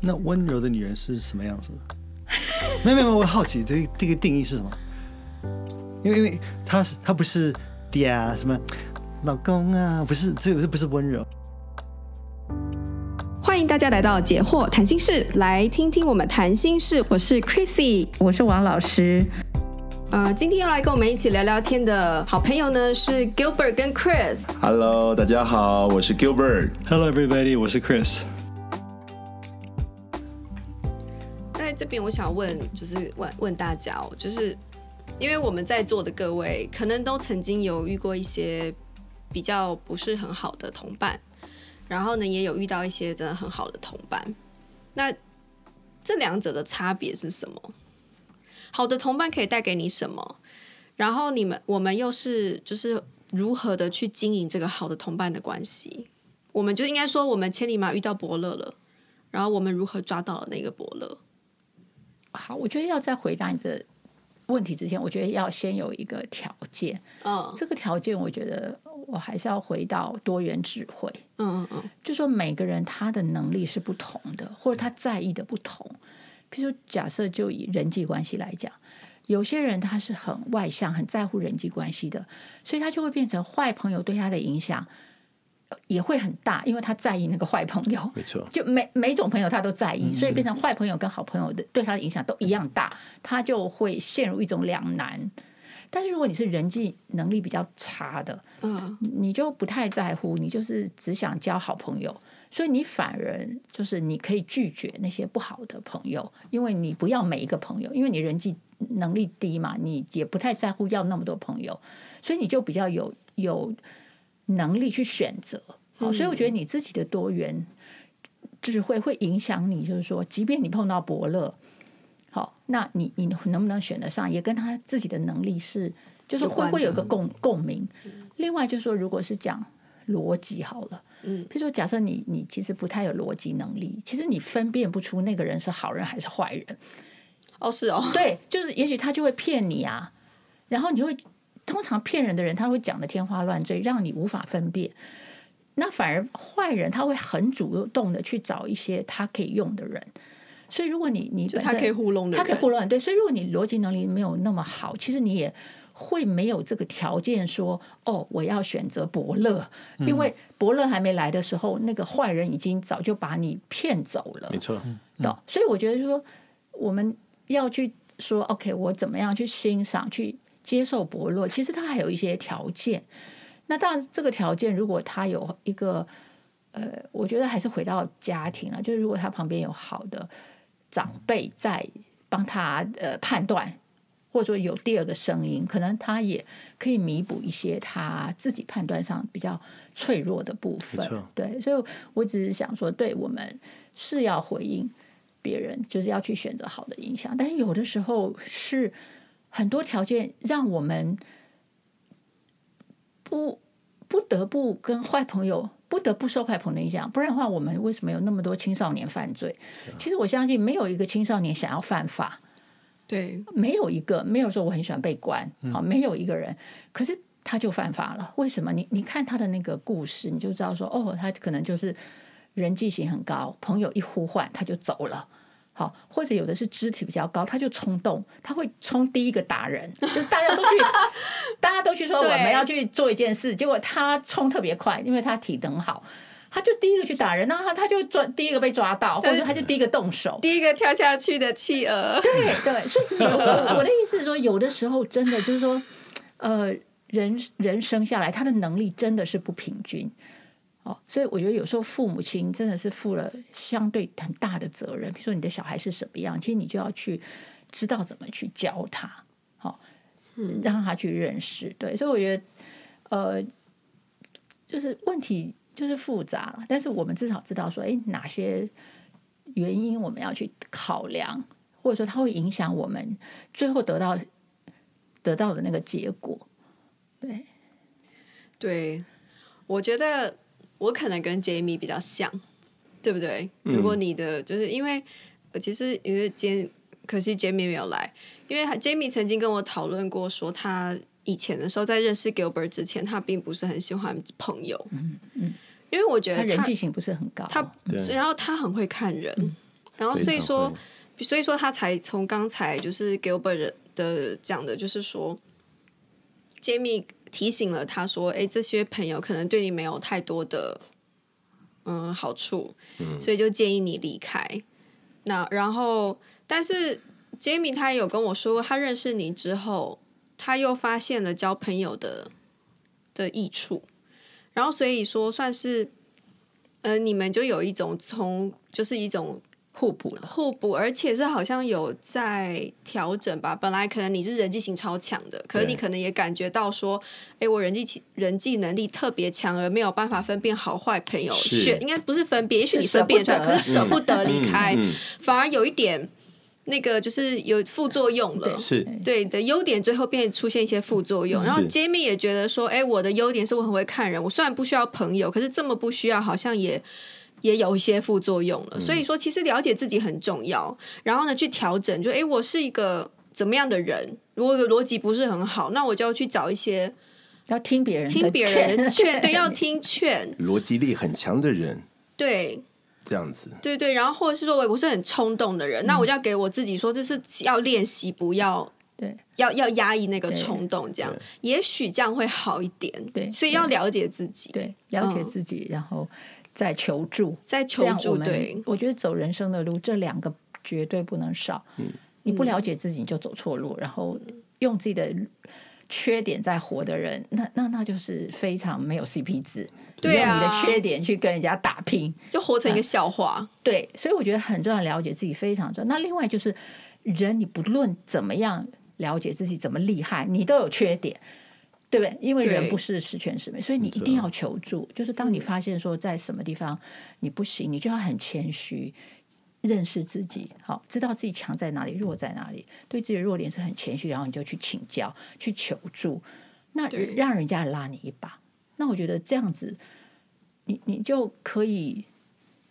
那温柔的女人是什么样子的？没有没有，我好奇这个这个定义是什么？因为因为她是她不是爹啊，什么老公啊，不是这个是不是温柔？欢迎大家来到解惑谈心室，来听听我们谈心事。我是 Chrissy，我是王老师。呃，今天要来跟我们一起聊聊天的好朋友呢是 Gilbert 跟 Chris。Hello，大家好，我是 Gilbert。Hello everybody，我是 Chris。这边我想问，就是问问大家哦，就是因为我们在座的各位，可能都曾经有遇过一些比较不是很好的同伴，然后呢，也有遇到一些真的很好的同伴。那这两者的差别是什么？好的同伴可以带给你什么？然后你们我们又是就是如何的去经营这个好的同伴的关系？我们就应该说，我们千里马遇到伯乐了，然后我们如何抓到了那个伯乐？好，我觉得要在回答你的问题之前，我觉得要先有一个条件。嗯，oh. 这个条件我觉得我还是要回到多元智慧。嗯嗯嗯，就说每个人他的能力是不同的，或者他在意的不同。比如说，假设就以人际关系来讲，有些人他是很外向，很在乎人际关系的，所以他就会变成坏朋友对他的影响。也会很大，因为他在意那个坏朋友，没错，就每每种朋友他都在意，所以变成坏朋友跟好朋友的对他的影响都一样大，他就会陷入一种两难。但是如果你是人际能力比较差的，嗯，你就不太在乎，你就是只想交好朋友，所以你反而就是你可以拒绝那些不好的朋友，因为你不要每一个朋友，因为你人际能力低嘛，你也不太在乎要那么多朋友，所以你就比较有有。能力去选择，好，所以我觉得你自己的多元智慧会影响你，就是说，即便你碰到伯乐，好，那你你能不能选得上，也跟他自己的能力是，就是会会有个共共鸣。另外就是说，如果是讲逻辑好了，嗯，比如说假设你你其实不太有逻辑能力，其实你分辨不出那个人是好人还是坏人。哦，是哦，对，就是也许他就会骗你啊，然后你就会。通常骗人的人，他会讲的天花乱坠，让你无法分辨。那反而坏人，他会很主动的去找一些他可以用的人。所以，如果你你本身他可以糊弄，他可以糊弄，对。所以，如果你逻辑能力没有那么好，其实你也会没有这个条件说哦，我要选择伯乐，嗯、因为伯乐还没来的时候，那个坏人已经早就把你骗走了。没错，嗯嗯、所以，我觉得说我们要去说，OK，我怎么样去欣赏去。接受伯乐，其实他还有一些条件。那当然，这个条件如果他有一个，呃，我觉得还是回到家庭了。就是如果他旁边有好的长辈在帮他呃判断，或者说有第二个声音，可能他也可以弥补一些他自己判断上比较脆弱的部分。对，所以我只是想说，对我们是要回应别人，就是要去选择好的影响，但是有的时候是。很多条件让我们不不得不跟坏朋友，不得不受坏朋友的影响，不然的话，我们为什么有那么多青少年犯罪？啊、其实我相信，没有一个青少年想要犯法，对，没有一个没有说我很喜欢被关，啊、嗯，没有一个人，可是他就犯法了。为什么？你你看他的那个故事，你就知道说，哦，他可能就是人际性很高，朋友一呼唤他就走了。好，或者有的是肢体比较高，他就冲动，他会冲第一个打人，就是大家都去，大家都去说我们要去做一件事，结果他冲特别快，因为他体能好，他就第一个去打人，然后他他就抓第一个被抓到，或者说他就第一个动手，第一个跳下去的企鹅。对对，所以我，我的意思是说，有的时候真的就是说，呃，人人生下来他的能力真的是不平均。哦，所以我觉得有时候父母亲真的是负了相对很大的责任。比如说你的小孩是什么样，其实你就要去知道怎么去教他，好，嗯，让他去认识。对，所以我觉得，呃，就是问题就是复杂了，但是我们至少知道说，哎，哪些原因我们要去考量，或者说它会影响我们最后得到得到的那个结果。对，对，我觉得。我可能跟 Jamie 比较像，对不对？嗯、如果你的就是因为，其实因为今可惜 Jamie 没有来，因为 Jamie 曾经跟我讨论过，说他以前的时候在认识 Gilbert 之前，他并不是很喜欢朋友，嗯嗯，因为我觉得他，他人际性不是很高，他然后他很会看人，然后所以说，所以说他才从刚才就是 Gilbert 的讲的，就是说，Jamie 提醒了他说，哎，这些朋友可能对你没有太多的嗯好处，嗯，所以就建议你离开。那然后，但是 Jamie 他也有跟我说过，他认识你之后，他又发现了交朋友的的益处，然后所以说算是，呃，你们就有一种从就是一种。互补了，互补，而且是好像有在调整吧。本来可能你是人际型超强的，可是你可能也感觉到说，哎，我人际人际能力特别强，而没有办法分辨好坏朋友。选应该不是分辨，也许你分辨出来，可是舍不得离开，嗯嗯嗯、反而有一点那个就是有副作用了。是对的优点，最后变出现一些副作用。然后 Jamie 也觉得说，哎，我的优点是我很会看人，我虽然不需要朋友，可是这么不需要，好像也。也有一些副作用了，所以说其实了解自己很重要。然后呢，去调整，就诶，我是一个怎么样的人？如果逻辑不是很好，那我就要去找一些要听别人听别人的劝，对，要听劝。逻辑力很强的人，对，这样子，对对。然后或者是说我我是很冲动的人，那我就要给我自己说，这是要练习，不要对，要要压抑那个冲动，这样也许这样会好一点。对，所以要了解自己，对，了解自己，然后。在求助，在求助。对，我觉得走人生的路，这两个绝对不能少。嗯，你不了解自己，你就走错路。然后用自己的缺点在活的人，那那那就是非常没有 CP 值。对啊，用你的缺点去跟人家打拼，就活成一个笑话。对，所以我觉得很重要，了解自己非常重要。那另外就是人，你不论怎么样了解自己，怎么厉害，你都有缺点。对不对？因为人不是十全十美，所以你一定要求助。就是当你发现说在什么地方你不行，你就要很谦虚，认识自己，好，知道自己强在哪里，弱在哪里，对自己的弱点是很谦虚，然后你就去请教，去求助，那让人家拉你一把。那我觉得这样子，你你就可以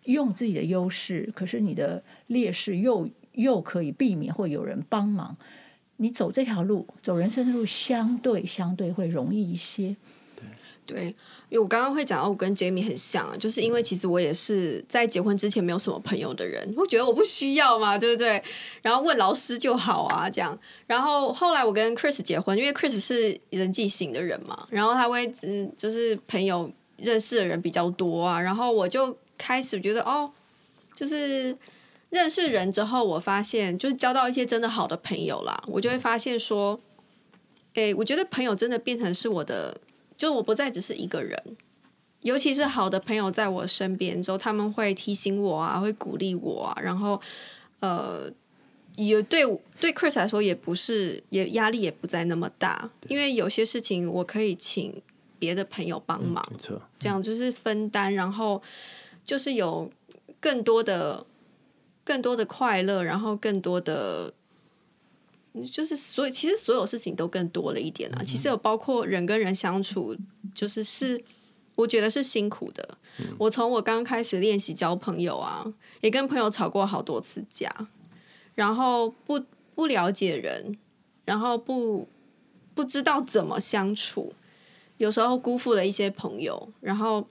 用自己的优势，可是你的劣势又又可以避免或有人帮忙。你走这条路，走人生的路，相对相对会容易一些。对，因为我刚刚会讲到，我跟 Jamie 很像啊，就是因为其实我也是在结婚之前没有什么朋友的人，我觉得我不需要嘛，对不对？然后问老师就好啊，这样。然后后来我跟 Chris 结婚，因为 Chris 是人际型的人嘛，然后他会嗯，就是朋友认识的人比较多啊，然后我就开始觉得哦，就是。认识人之后，我发现就是交到一些真的好的朋友啦，我就会发现说，诶，我觉得朋友真的变成是我的，就我不再只是一个人，尤其是好的朋友在我身边之后，他们会提醒我啊，会鼓励我啊，然后呃，也对对 Chris 来说也不是也压力也不再那么大，因为有些事情我可以请别的朋友帮忙，没错，这样就是分担，然后就是有更多的。更多的快乐，然后更多的，就是所以其实所有事情都更多了一点啊。嗯、其实有包括人跟人相处，就是是我觉得是辛苦的。嗯、我从我刚开始练习交朋友啊，也跟朋友吵过好多次架，然后不不了解人，然后不不知道怎么相处，有时候辜负了一些朋友，然后。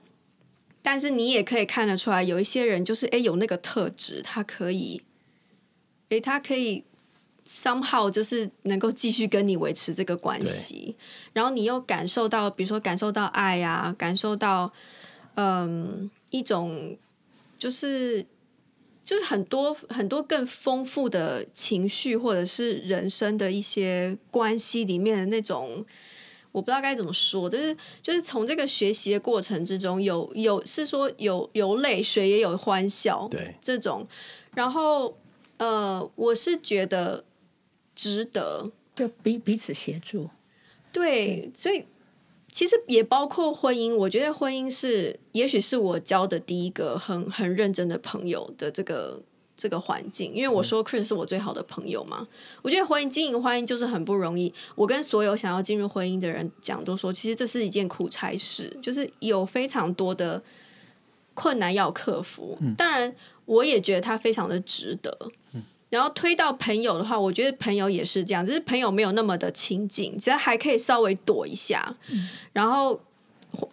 但是你也可以看得出来，有一些人就是哎，有那个特质，他可以，哎，他可以 somehow 就是能够继续跟你维持这个关系，然后你又感受到，比如说感受到爱呀、啊，感受到嗯一种就是就是很多很多更丰富的情绪，或者是人生的一些关系里面的那种。我不知道该怎么说，就是就是从这个学习的过程之中有，有有是说有有泪水也有欢笑，对这种，然后呃，我是觉得值得，就彼彼此协助，对，嗯、所以其实也包括婚姻，我觉得婚姻是也许是我交的第一个很很认真的朋友的这个。这个环境，因为我说 Chris 是我最好的朋友嘛，嗯、我觉得婚姻经营婚姻就是很不容易。我跟所有想要进入婚姻的人讲，都说其实这是一件苦差事，就是有非常多的困难要克服。嗯、当然，我也觉得它非常的值得。嗯、然后推到朋友的话，我觉得朋友也是这样，只是朋友没有那么的亲近，其实还可以稍微躲一下。嗯、然后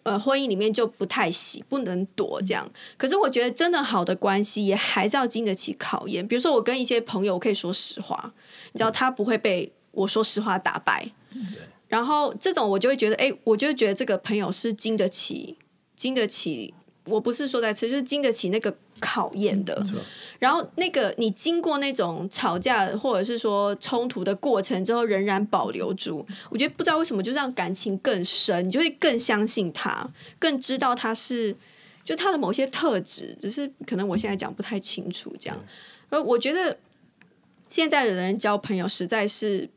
呃婚姻里面就不太行，不能躲这样。可是我觉得真的好的关系也还是要经得起考验。比如说我跟一些朋友，我可以说实话，你知道他不会被我说实话打败。对。然后这种我就会觉得，哎，我就会觉得这个朋友是经得起，经得起。我不是说在吃，就是经得起那个考验的。嗯然后那个你经过那种吵架或者是说冲突的过程之后，仍然保留住，我觉得不知道为什么就让感情更深，你就会更相信他，更知道他是就他的某些特质，只是可能我现在讲不太清楚这样。而我觉得现在的人交朋友实在是。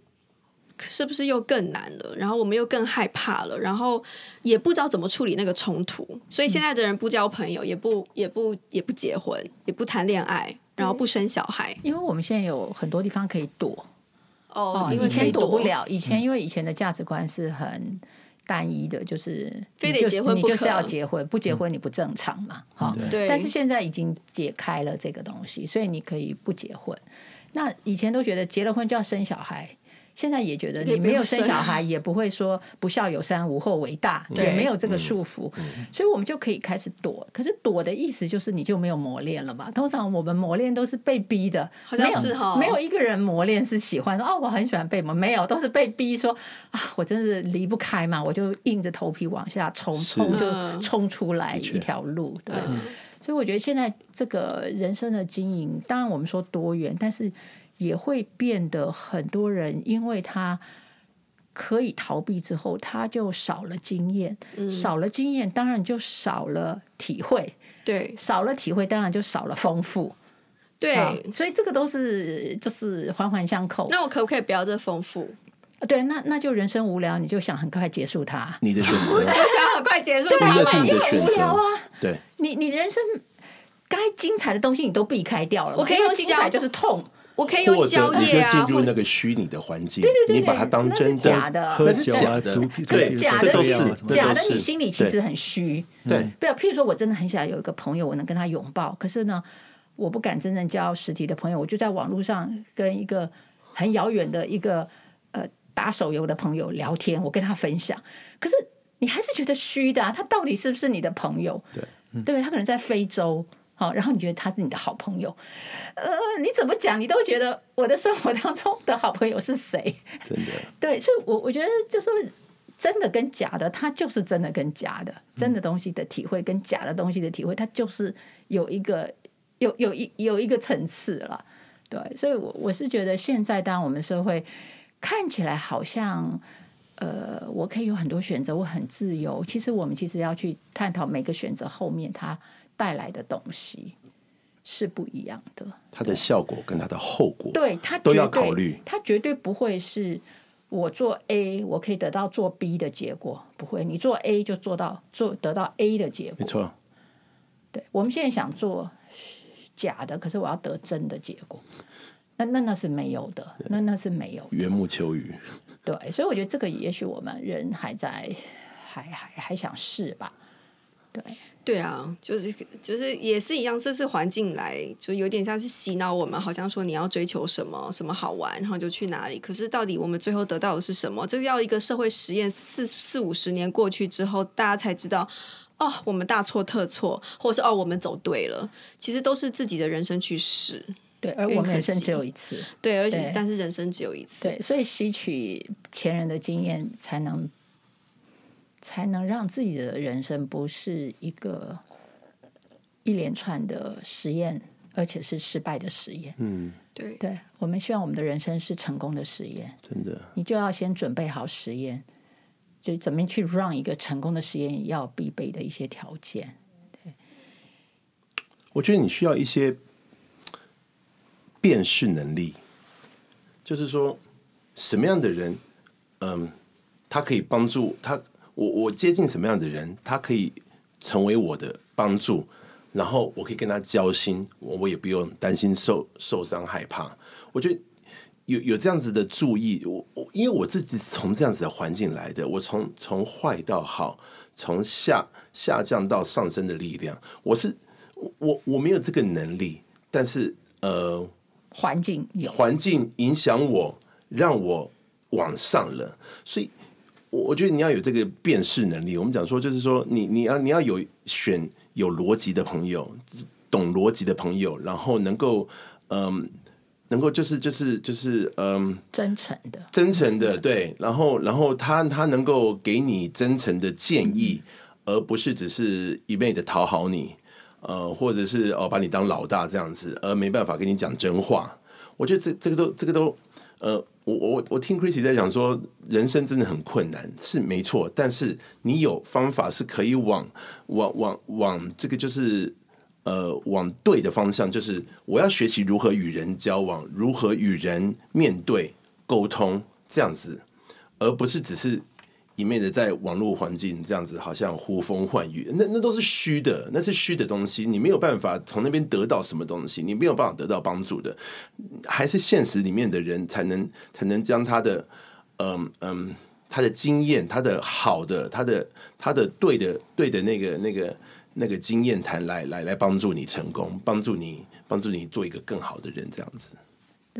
是不是又更难了？然后我们又更害怕了，然后也不知道怎么处理那个冲突。所以现在的人不交朋友，也不也不也不结婚，也不谈恋爱，然后不生小孩，因为我们现在有很多地方可以躲。哦，以前躲不了。以前因为以前的价值观是很单一的，就是非得结婚，你就是要结婚，不结婚你不正常嘛。哈，对。但是现在已经解开了这个东西，所以你可以不结婚。那以前都觉得结了婚就要生小孩。现在也觉得你没有生小孩，也不会说不孝有三，无后为大，也没有这个束缚，所以我们就可以开始躲。可是躲的意思就是你就没有磨练了嘛？通常我们磨练都是被逼的，好像是哈，没有没有一个人磨练是喜欢说哦，我很喜欢被磨，没有都是被逼说啊，我真是离不开嘛，我就硬着头皮往下冲，冲就冲出来一条路。对，所以我觉得现在这个人生的经营，当然我们说多元，但是。也会变得很多人，因为他可以逃避之后，他就少了经验，嗯、少了经验，当然就少了体会，对，少了体会，当然就少了丰富，对、啊，所以这个都是就是环环相扣。那我可不可以不要这丰富？对，那那就人生无聊，你就想很快结束它，你的选择，就想很快结束它，那是你的选择啊，对，你你人生该精彩的东西你都避开掉了，我可以用精彩就是痛。我可以用宵夜啊，或者你就进入那个虚拟的环境，对对对，你把它当真的，假的，那是假的，对，假的，都是假的。你心里其实很虚，对。不要，譬如说我真的很想有一个朋友，我能跟他拥抱，可是呢，我不敢真正交实体的朋友，我就在网络上跟一个很遥远的一个呃打手游的朋友聊天，我跟他分享，可是你还是觉得虚的啊，他到底是不是你的朋友？对，对，他可能在非洲。好，然后你觉得他是你的好朋友，呃，你怎么讲，你都觉得我的生活当中的好朋友是谁？真的，对，所以我我觉得就是真的跟假的，他就是真的跟假的，真的东西的体会跟假的东西的体会，它就是有一个有有一有一个层次了。对，所以我我是觉得现在当我们社会看起来好像，呃，我可以有很多选择，我很自由。其实我们其实要去探讨每个选择后面它。带来的东西是不一样的，它的效果跟它的后果，对，它都要考虑。它绝对不会是我做 A，我可以得到做 B 的结果，不会。你做 A 就做到做得到 A 的结果，没错。对，我们现在想做假的，可是我要得真的结果，那那那是没有的，那那是没有的。缘木求鱼，对，所以我觉得这个也许我们人还在还还还想试吧，对。对啊，就是就是也是一样，这是环境来，就有点像是洗脑我们，好像说你要追求什么什么好玩，然后就去哪里。可是到底我们最后得到的是什么？这个要一个社会实验四四五十年过去之后，大家才知道哦，我们大错特错，或者是哦，我们走对了。其实都是自己的人生去试，对，而我们人生只有一次，对，而且但是人生只有一次，对，所以吸取前人的经验才能。才能让自己的人生不是一个一连串的实验，而且是失败的实验。嗯，对，对，我们希望我们的人生是成功的实验。真的，你就要先准备好实验，就怎么去 run 一个成功的实验要必备的一些条件。对，我觉得你需要一些辨识能力，就是说什么样的人，嗯，他可以帮助他。我我接近什么样的人，他可以成为我的帮助，然后我可以跟他交心，我我也不用担心受受伤害怕。我觉得有有这样子的注意，我我因为我自己从这样子的环境来的，我从从坏到好，从下下降到上升的力量，我是我我没有这个能力，但是呃，环境有环境影响我，让我往上了，所以。我我觉得你要有这个辨识能力。我们讲说，就是说你你要你要有选有逻辑的朋友，懂逻辑的朋友，然后能够嗯。能够就是就是就是嗯，真诚的，真诚的对，然后然后他他能够给你真诚的建议，嗯、而不是只是一味的讨好你，呃，或者是哦把你当老大这样子，而没办法跟你讲真话。我觉得这这个都这个都呃，我我我听 Chrissy 在讲说，人生真的很困难，是没错，但是你有方法是可以往往往往这个就是。呃，往对的方向，就是我要学习如何与人交往，如何与人面对沟通，这样子，而不是只是一昧的在网络环境这样子，好像呼风唤雨，那那都是虚的，那是虚的东西，你没有办法从那边得到什么东西，你没有办法得到帮助的，还是现实里面的人才能才能将他的嗯嗯他的经验，他的好的，他的他的对的对的那个那个。那个经验谈来来来帮助你成功，帮助你帮助你做一个更好的人，这样子。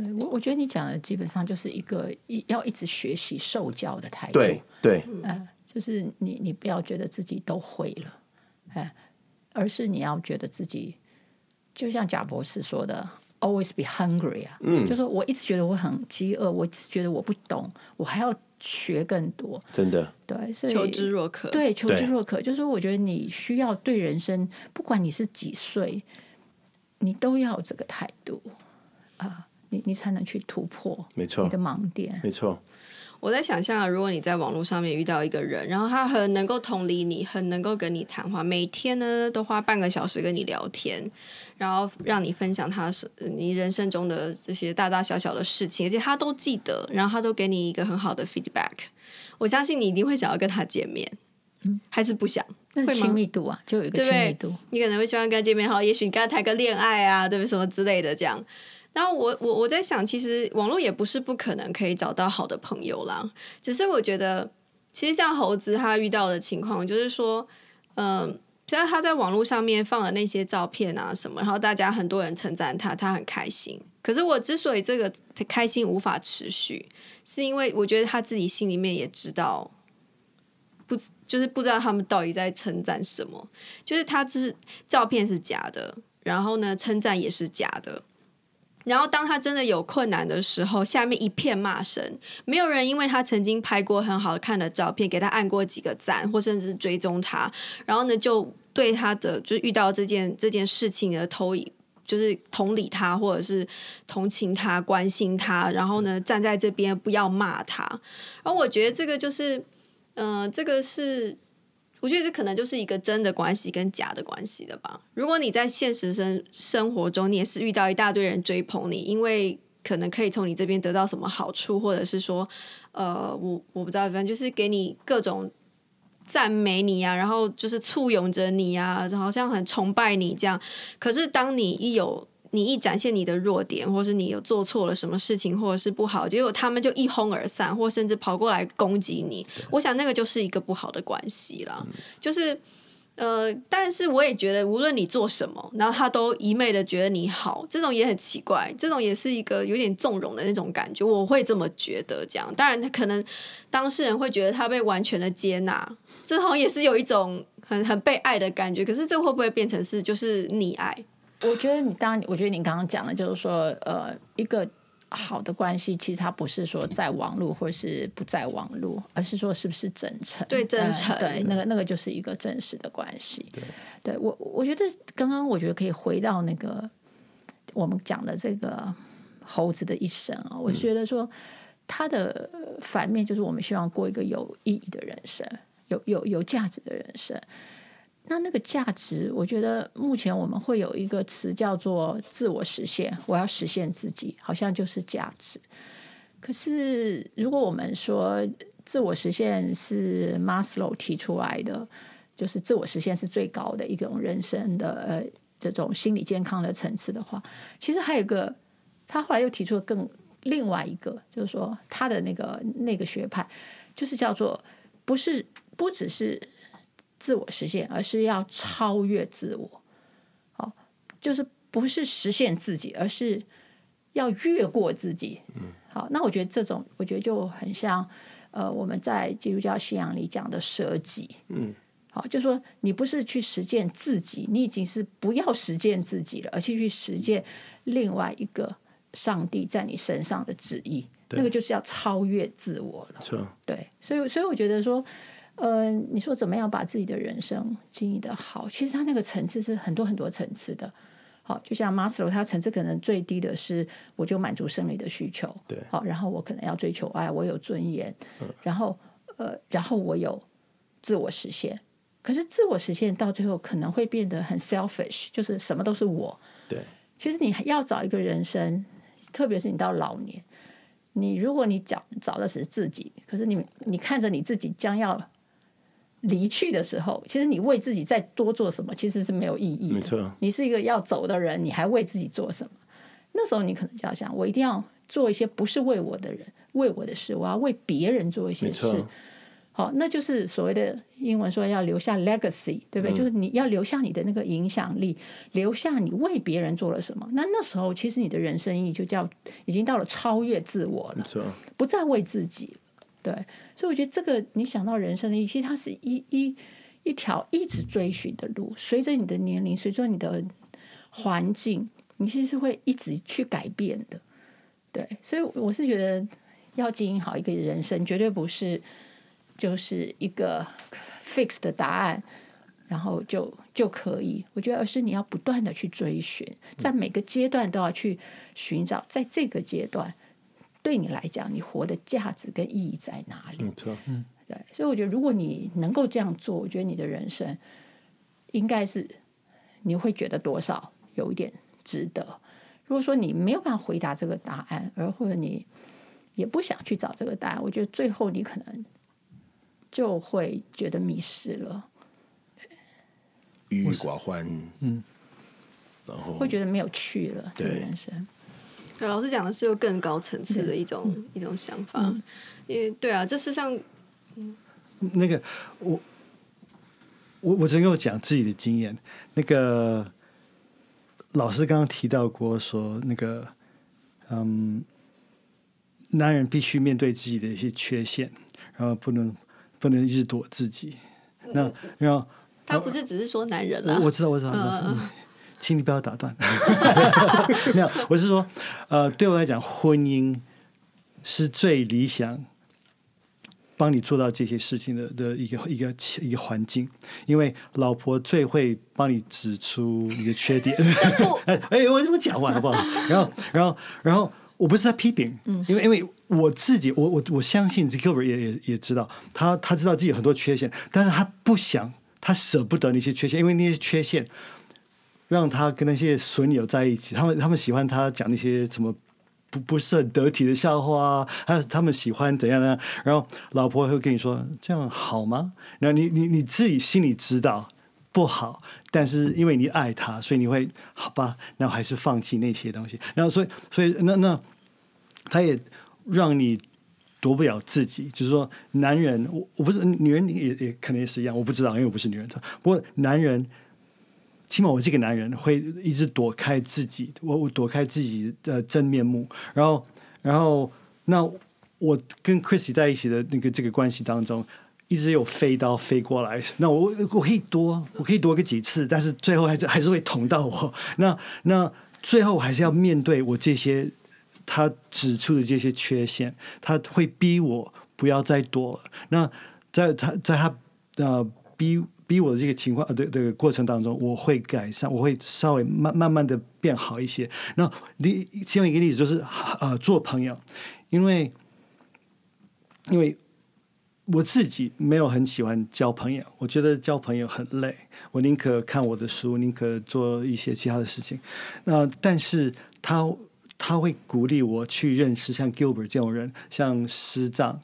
对我，我觉得你讲的基本上就是一个一要一直学习受教的态度。对对，呃，就是你你不要觉得自己都会了，呃，而是你要觉得自己就像贾博士说的，always be hungry 啊，嗯，就说我一直觉得我很饥饿，我一直觉得我不懂，我还要。学更多，真的。对，所以求知若渴，对，求知若渴，就是我觉得你需要对人生，不管你是几岁，你都要有这个态度啊、呃，你你才能去突破，没错，你的盲点，没错。我在想象，如果你在网络上面遇到一个人，然后他很能够同理你，很能够跟你谈话，每天呢都花半个小时跟你聊天，然后让你分享他是你人生中的这些大大小小的事情，而且他都记得，然后他都给你一个很好的 feedback，我相信你一定会想要跟他见面，嗯，还是不想？那亲密度啊，就有一个亲密度，你可能会希望跟他见面，好，也许你跟他谈个恋爱啊，对不对？什么之类的这样。然后我我我在想，其实网络也不是不可能可以找到好的朋友啦。只是我觉得，其实像猴子他遇到的情况，就是说，嗯，虽然他在网络上面放了那些照片啊什么，然后大家很多人称赞他，他很开心。可是我之所以这个开心无法持续，是因为我觉得他自己心里面也知道，不就是不知道他们到底在称赞什么，就是他就是照片是假的，然后呢，称赞也是假的。然后当他真的有困难的时候，下面一片骂声，没有人因为他曾经拍过很好看的照片，给他按过几个赞，或甚至追踪他，然后呢，就对他的就遇到这件 这件事情的投以就是同理他，或者是同情他、关心他，然后呢，站在这边不要骂他。而我觉得这个就是，嗯、这个是。我觉得这可能就是一个真的关系跟假的关系的吧。如果你在现实生生活中，你也是遇到一大堆人追捧你，因为可能可以从你这边得到什么好处，或者是说，呃，我我不知道，反正就是给你各种赞美你啊，然后就是簇拥着你啊，好像很崇拜你这样。可是当你一有你一展现你的弱点，或是你有做错了什么事情，或者是不好，结果他们就一哄而散，或甚至跑过来攻击你。我想那个就是一个不好的关系了。嗯、就是呃，但是我也觉得，无论你做什么，然后他都一昧的觉得你好，这种也很奇怪。这种也是一个有点纵容的那种感觉，我会这么觉得。这样，当然他可能当事人会觉得他被完全的接纳，这好像也是有一种很很被爱的感觉。可是这会不会变成是就是溺爱？我觉得你当然，我觉得你刚刚讲的，就是说，呃，一个好的关系，其实它不是说在网络或者是不在网络，而是说是不是真诚？对，真诚，呃、对，那个那个就是一个真实的关系。对，对我我觉得刚刚我觉得可以回到那个我们讲的这个猴子的一生啊，我觉得说它的反面就是我们希望过一个有意义的人生，有有有价值的人生。那那个价值，我觉得目前我们会有一个词叫做自我实现。我要实现自己，好像就是价值。可是，如果我们说自我实现是 maslo 提出来的，就是自我实现是最高的一种人生的呃这种心理健康的层次的话，其实还有一个，他后来又提出了更另外一个，就是说他的那个那个学派，就是叫做不是不只是。自我实现，而是要超越自我，好，就是不是实现自己，而是要越过自己。嗯，好，那我觉得这种，我觉得就很像，呃，我们在基督教信仰里讲的舍己。嗯，好，就说你不是去实践自己，你已经是不要实践自己了，而且去实践另外一个上帝在你身上的旨意。那个就是要超越自我了。对，所以所以我觉得说，呃，你说怎么样把自己的人生经营的好？其实他那个层次是很多很多层次的。好，就像 Maslow，他层次可能最低的是，我就满足生理的需求。对，好，然后我可能要追求爱，我有尊严，嗯、然后呃，然后我有自我实现。可是自我实现到最后可能会变得很 selfish，就是什么都是我。对，其实你要找一个人生，特别是你到老年，你如果你找找的是自己，可是你你看着你自己将要。离去的时候，其实你为自己再多做什么，其实是没有意义的。没错，你是一个要走的人，你还为自己做什么？那时候你可能就要想，我一定要做一些不是为我的人、为我的事，我要为别人做一些事。好，那就是所谓的英文说要留下 legacy，对不对？嗯、就是你要留下你的那个影响力，留下你为别人做了什么。那那时候，其实你的人生意义就叫已经到了超越自我了，不再为自己。对，所以我觉得这个你想到人生的意义，其实它是一一一条一直追寻的路。随着你的年龄，随着你的环境，你其实是会一直去改变的。对，所以我是觉得要经营好一个人生，绝对不是就是一个 fix 的答案，然后就就可以。我觉得而是你要不断的去追寻，在每个阶段都要去寻找，在这个阶段。对你来讲，你活的价值跟意义在哪里？没错，嗯，对，所以我觉得，如果你能够这样做，我觉得你的人生应该是你会觉得多少有一点值得。如果说你没有办法回答这个答案，而或者你也不想去找这个答案，我觉得最后你可能就会觉得迷失了，郁郁寡欢，嗯，然后会觉得没有趣了，这个人生。对，老师讲的是有更高层次的一种、嗯、一种想法，嗯、因为对啊，这是像、嗯、那个我我我只能够讲自己的经验。那个老师刚刚提到过说，那个嗯，男人必须面对自己的一些缺陷，然后不能不能一直躲自己。嗯、那然后他不是只是说男人了，我知道，我知道，我知道。请你不要打断。没有，我是说，呃，对我来讲，婚姻是最理想，帮你做到这些事情的的一个一个一个环境，因为老婆最会帮你指出你的缺点。哎哎，我这么讲完好不好？然后，然后，然后，我不是在批评，因为因为我自己，我我我相信 Gilbert 也也也知道，他他知道自己有很多缺陷，但是他不想，他舍不得那些缺陷，因为那些缺陷。让他跟那些损友在一起，他们他们喜欢他讲那些什么不不是很得体的笑话啊，还有他们喜欢怎样呢？然后老婆会跟你说这样好吗？然后你你你自己心里知道不好，但是因为你爱他，所以你会好吧？然后还是放弃那些东西。然后所以所以那那他也让你夺不了自己，就是说男人我我不是女人也也可能也是一样，我不知道，因为我不是女人。不过男人。起码我这个男人会一直躲开自己，我我躲开自己的真面目，然后然后那我跟 Chris 在一起的那个这个关系当中，一直有飞刀飞过来，那我我可以躲，我可以躲个几次，但是最后还是还是会捅到我。那那最后还是要面对我这些他指出的这些缺陷，他会逼我不要再躲了。那在他在他呃逼。逼我的这个情况呃的这个过程当中，我会改善，我会稍微慢慢慢的变好一些。那例其中一个例子就是呃做朋友，因为因为我自己没有很喜欢交朋友，我觉得交朋友很累，我宁可看我的书，宁可做一些其他的事情。那但是他他会鼓励我去认识像 Gilbert 这种人，像师长。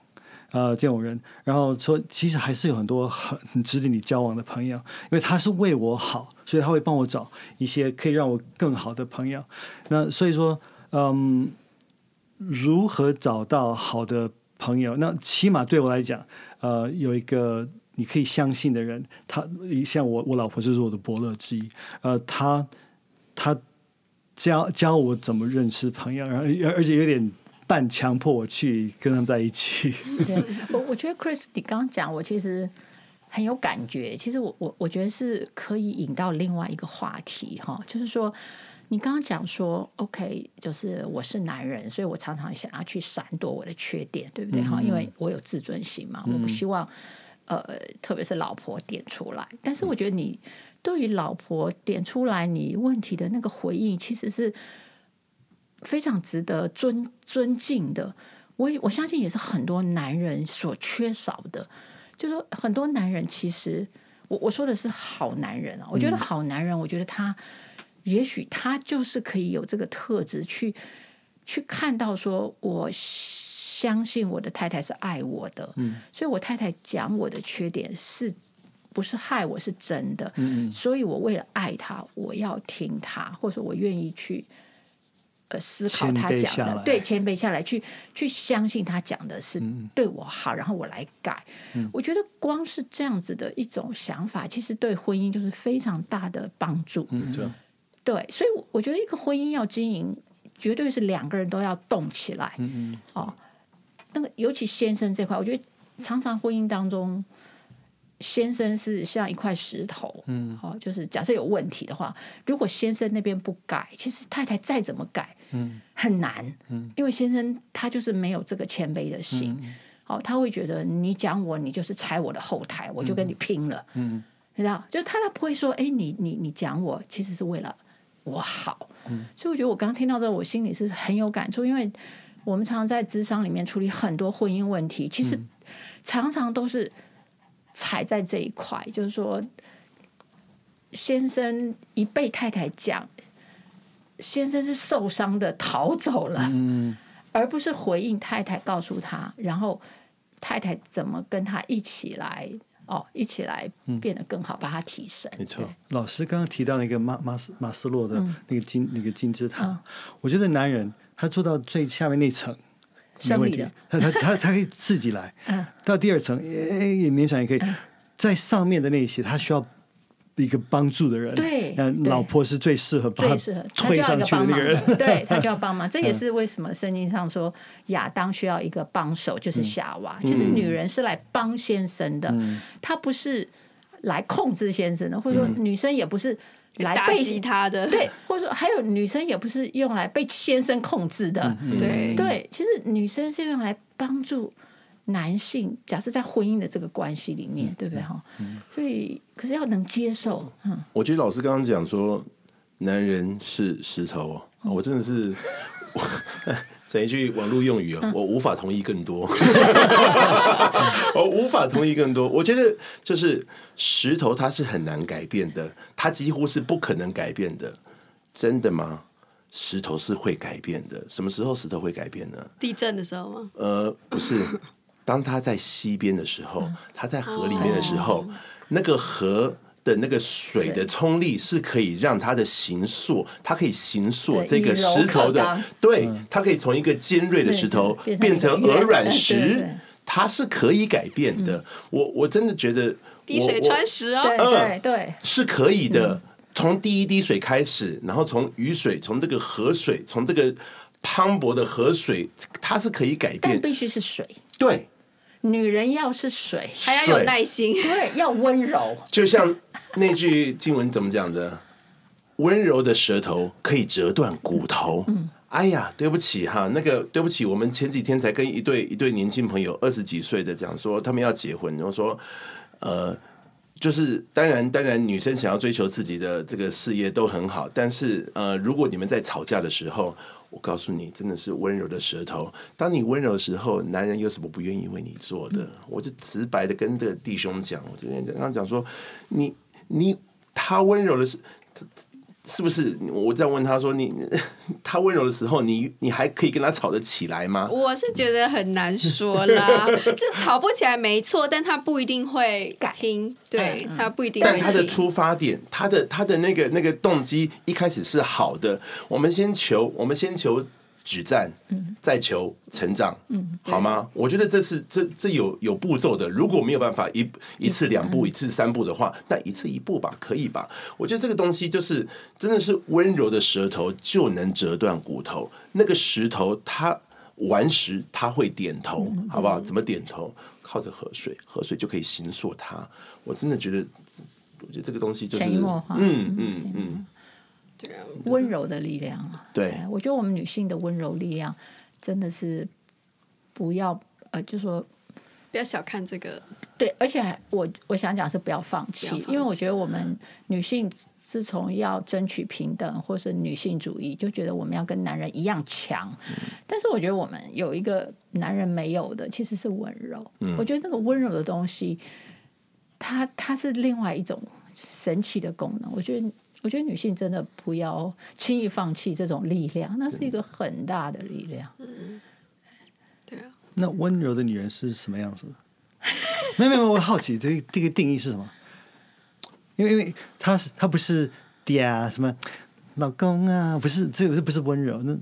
呃，这种人，然后说，其实还是有很多很值得你交往的朋友，因为他是为我好，所以他会帮我找一些可以让我更好的朋友。那所以说，嗯，如何找到好的朋友？那起码对我来讲，呃，有一个你可以相信的人，他像我，我老婆就是我的伯乐之一。呃，他他教教我怎么认识朋友，然后而且有点。半强迫我去跟他们在一起。对，我我觉得 Chris 你刚刚讲，我其实很有感觉。其实我我我觉得是可以引到另外一个话题哈，就是说你刚刚讲说，OK，就是我是男人，所以我常常想要去闪躲我的缺点，对不对哈？嗯、因为我有自尊心嘛，我不希望、嗯、呃，特别是老婆点出来。但是我觉得你对于老婆点出来你问题的那个回应，其实是。非常值得尊尊敬的，我我相信也是很多男人所缺少的。就是说，很多男人其实，我我说的是好男人啊。我觉得好男人，我觉得他也许他就是可以有这个特质，去去看到说，我相信我的太太是爱我的，嗯，所以我太太讲我的缺点是不是害我是真的，嗯，所以我为了爱他，我要听他，或者我愿意去。呃，思考他讲的，对，谦卑下来，去去相信他讲的是对我好，嗯、然后我来改。嗯、我觉得光是这样子的一种想法，其实对婚姻就是非常大的帮助。嗯，对，所以我觉得一个婚姻要经营，绝对是两个人都要动起来。嗯嗯。哦，那个尤其先生这块，我觉得常常婚姻当中。先生是像一块石头，嗯，好，就是假设有问题的话，如果先生那边不改，其实太太再怎么改，嗯，很难，嗯，因为先生他就是没有这个谦卑的心，好，他会觉得你讲我，你就是踩我的后台，我就跟你拼了，嗯，你知道，就他他不会说，哎，你你你讲我，其实是为了我好，嗯，所以我觉得我刚刚听到这，我心里是很有感触，因为我们常常在咨商里面处理很多婚姻问题，其实常常都是。踩在这一块，就是说，先生一被太太讲，先生是受伤的逃走了，嗯，而不是回应太太告诉他，然后太太怎么跟他一起来哦，一起来变得更好，嗯、把他提升。没错，老师刚刚提到那个马马斯马斯洛的那个金、嗯、那个金字塔，嗯、我觉得男人他做到最下面那层。生理的，他他他他可以自己来，到第二层也也勉强也可以，在上面的那些他需要一个帮助的人，对，老婆是最适合把他推上去的那个人，对，他就要帮忙。这也是为什么圣经上说亚当需要一个帮手，就是夏娃。其实女人是来帮先生的，她不是来控制先生的，或者说女生也不是。来被他的对，或者说还有女生也不是用来被先生控制的，嗯、对对，其实女生是用来帮助男性。假设在婚姻的这个关系里面，嗯、对不对哈？嗯、所以可是要能接受。嗯，我觉得老师刚刚讲说男人是石头，我真的是。整一句网络用语啊，我无法同意更多。我无法同意更多。我觉得就是石头，它是很难改变的，它几乎是不可能改变的。真的吗？石头是会改变的。什么时候石头会改变呢？地震的时候吗？呃，不是。当它在溪边的时候，它在河里面的时候，那个河。的那个水的冲力是可以让它的形塑，它可以形塑这个石头的，对，它可以从一个尖锐的石头变成鹅卵石，它是可以改变的。我我真的觉得滴水穿石哦，对对，是可以的。从第一滴水开始，然后从雨水，从这个河水，从这个磅礴的河水，它是可以改变，但必须是水，对。女人要是水，还要有耐心，对，要温柔。就像那句经文怎么讲的？温柔的舌头可以折断骨头。嗯，哎呀，对不起哈，那个对不起，我们前几天才跟一对一对年轻朋友二十几岁的讲说，他们要结婚，然后说，呃。就是当然，当然，女生想要追求自己的这个事业都很好，但是呃，如果你们在吵架的时候，我告诉你，真的是温柔的舌头。当你温柔的时候，男人有什么不愿意为你做的？我就直白的跟这个弟兄讲，我今天刚刚讲说，你你他温柔的是。是不是？我在问他说：“你他温柔的时候，你你还可以跟他吵得起来吗？”我是觉得很难说啦，这吵不起来没错，但他不一定会听，对他不一定。但他的出发点，他的他的那个那个动机一开始是好的。我们先求，我们先求。止战，再求成长，嗯、好吗？我觉得这是这这有有步骤的。如果没有办法一一次两步，一次三步的话，那一次一步吧，可以吧？我觉得这个东西就是真的是温柔的舌头就能折断骨头。那个石头它顽石他会点头，好不好？怎么点头？靠着河水，河水就可以形塑它。我真的觉得，我觉得这个东西就是，嗯嗯嗯，温柔的力量啊。对，我觉得我们女性的温柔力量真的是不要呃，就说不要小看这个。对，而且我我想讲是不要放弃，放弃，因为我觉得我们女性自从要争取平等，或是女性主义，就觉得我们要跟男人一样强。嗯、但是我觉得我们有一个男人没有的，其实是温柔。嗯、我觉得那个温柔的东西，它它是另外一种神奇的功能。我觉得我觉得女性真的不要轻易放弃这种力量，那是一个很大的力量。嗯，对啊。那温柔的女人是什么样子？没有没有，我好奇这个这个定义是什么？因为因为她是她不是嗲啊，什么老公啊，不是这个是不是温柔？那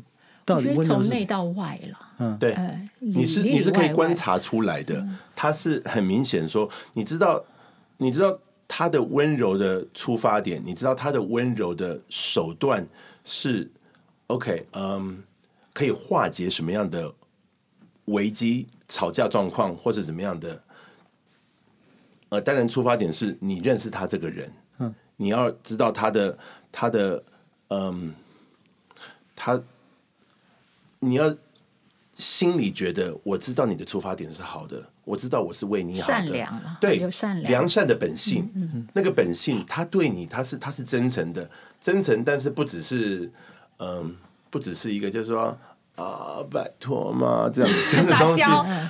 到底温柔从内到外了。嗯，对，你是你是可以观察出来的，他是很明显说，你知道你知道他的温柔的出发点，你知道他的温柔的手段是 OK，嗯，可以化解什么样的危机、吵架状况，或者怎么样的。呃，当然，出发点是你认识他这个人，嗯，你要知道他的他的嗯，他你要心里觉得，我知道你的出发点是好的，我知道我是为你好的，善良了，对，有善良，良善的本性，嗯嗯，那个本性，他对你，他是他是真诚的，真诚，但是不只是嗯，不只是一个，就是说。啊，拜托嘛，这样子这样的东西，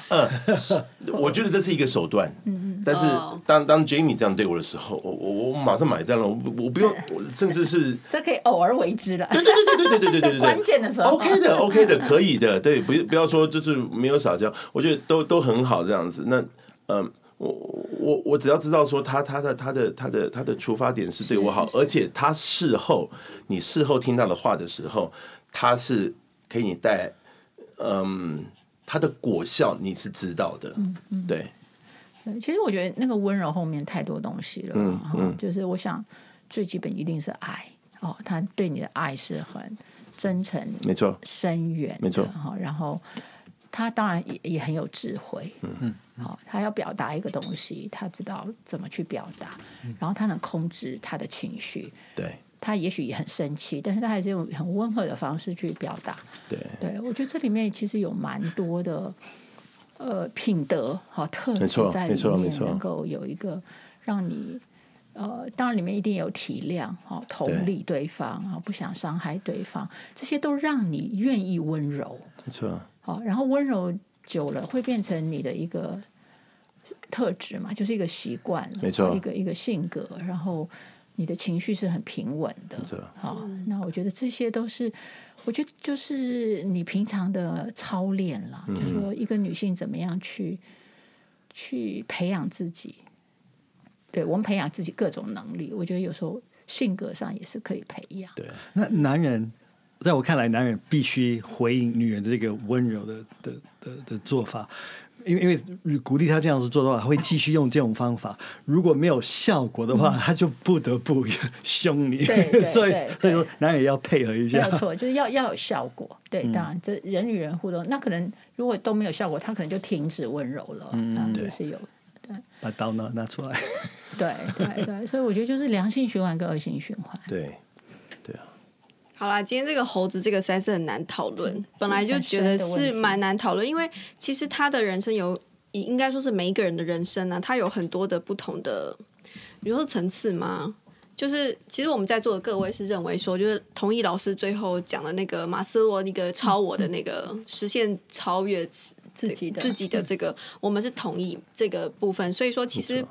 嗯，我觉得这是一个手段。嗯嗯。但是当当 Jamie 这样对我的时候，我我我马上买单了。我我不用，甚至是 这可以偶尔为之了。对对对对对对对对对对。关键的时候。OK 的，OK 的，可以的。对，不不要说就是没有撒娇，我觉得都都很好这样子。那嗯，我我我只要知道说他他的他的他的他的出发点是对我好，而且他事后你事后听到的话的时候，他是。给你带，嗯，它的果效你是知道的，嗯嗯，对，对，其实我觉得那个温柔后面太多东西了，嗯嗯，就是我想最基本一定是爱哦，他对你的爱是很真诚，没错，深远，没错，哈，然后他当然也也很有智慧，嗯。嗯，好，他要表达一个东西，他知道怎么去表达，然后他能控制他的情绪，对。他也许也很生气，但是他还是用很温和的方式去表达。对，对我觉得这里面其实有蛮多的呃品德好特质在里面，能够有一个让你呃，当然里面一定有体谅哈同理对方啊，不想伤害对方，这些都让你愿意温柔。没错，好，然后温柔久了会变成你的一个特质嘛，就是一个习惯了，没错，一个一个性格，然后。你的情绪是很平稳的，好，那我觉得这些都是，我觉得就是你平常的操练了，嗯、就是说一个女性怎么样去去培养自己，对我们培养自己各种能力，我觉得有时候性格上也是可以培养。对，那男人在我看来，男人必须回应女人的这个温柔的的的的做法。因为因为鼓励他这样子做的话，他会继续用这种方法。如果没有效果的话，他就不得不 凶你。对所以所以说男人也要配合一下。没有错，就是要要有效果。对，当然这人与人互动，那可能如果都没有效果，他可能就停止温柔了。嗯，对是有。对，把刀呢拿出来。对对对，所以我觉得就是良性循环跟恶性循环。对。好啦，今天这个猴子这个实在是很难讨论，本来就觉得是蛮难讨论，因为其实他的人生有，应该说是每一个人的人生呢、啊，他有很多的不同的，比如说层次嘛。就是其实我们在座的各位是认为说，就是同意老师最后讲的那个马斯洛那个超我的那个实现超越自己的自己的这个，我们是同意这个部分。所以说，其实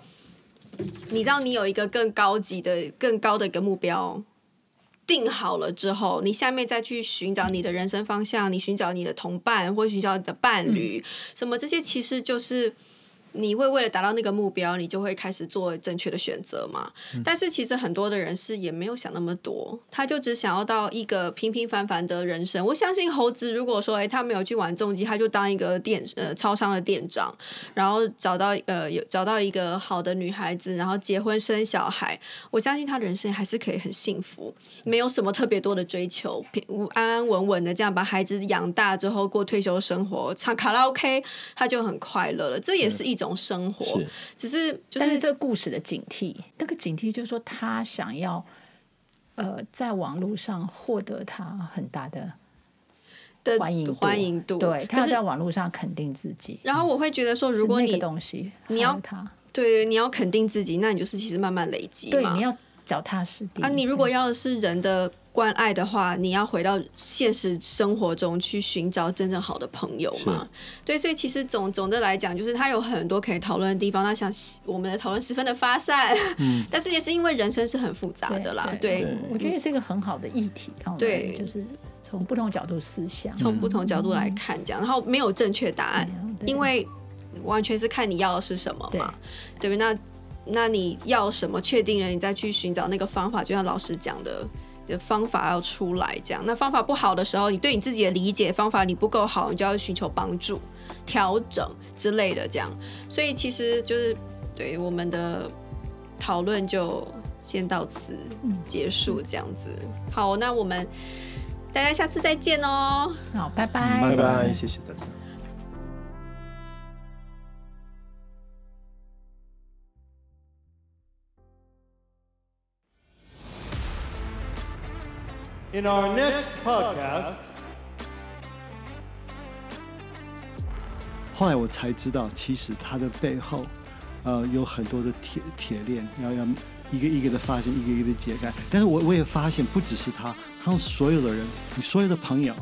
你知道，你有一个更高级的、更高的一个目标。定好了之后，你下面再去寻找你的人生方向，你寻找你的同伴，或寻找你的伴侣，嗯、什么这些其实就是你会为了达到那个目标，你就会开始做正确的选择嘛。嗯、但是其实很多的人是也没有想那么多，他就只想要到一个平平凡凡的人生。我相信猴子如果说，哎，他没有去玩重机，他就当一个店呃超商的店长，然后找到呃有找到一个好的女孩子，然后结婚生小孩，我相信他人生还是可以很幸福，没有什么特别多的追求，平安安稳稳的这样把孩子养大之后过退休生活，唱卡拉 OK，他就很快乐了。这也是一种。种生活，是。只是就是但是这个故事的警惕，那个警惕就是说，他想要呃，在网络上获得他很大的的欢迎欢迎度，对，他要在网络上肯定自己。然后我会觉得说，如果你东西你要他。对你要肯定自己，那你就是其实慢慢累积嘛，对，你要脚踏实地啊。你如果要的是人的。关爱的话，你要回到现实生活中去寻找真正好的朋友嘛？对，所以其实总总的来讲，就是他有很多可以讨论的地方。那像我们的讨论十分的发散，嗯，但是也是因为人生是很复杂的啦。对，对我觉得也是一个很好的议题。对，就是从不同角度思想，从不同角度来看这样，然后没有正确答案，因为完全是看你要的是什么嘛，对不对？那那你要什么？确定了，你再去寻找那个方法。就像老师讲的。的方法要出来，这样。那方法不好的时候，你对你自己的理解方法你不够好，你就要寻求帮助、调整之类的，这样。所以其实就是对我们的讨论就先到此结束，这样子。好，那我们大家下次再见哦。好，拜拜，拜拜，谢谢大家。In our next podcast，后来我才知道，其实它的背后，呃，有很多的铁铁链，要要一个一个的发现，一个一个的解开。但是我我也发现，不只是他，他们所有的人，你所有的朋友，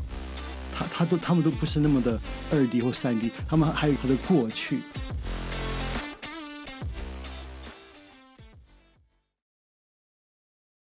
他他都他们都不是那么的二 D 或三 D，他们还有他的过去。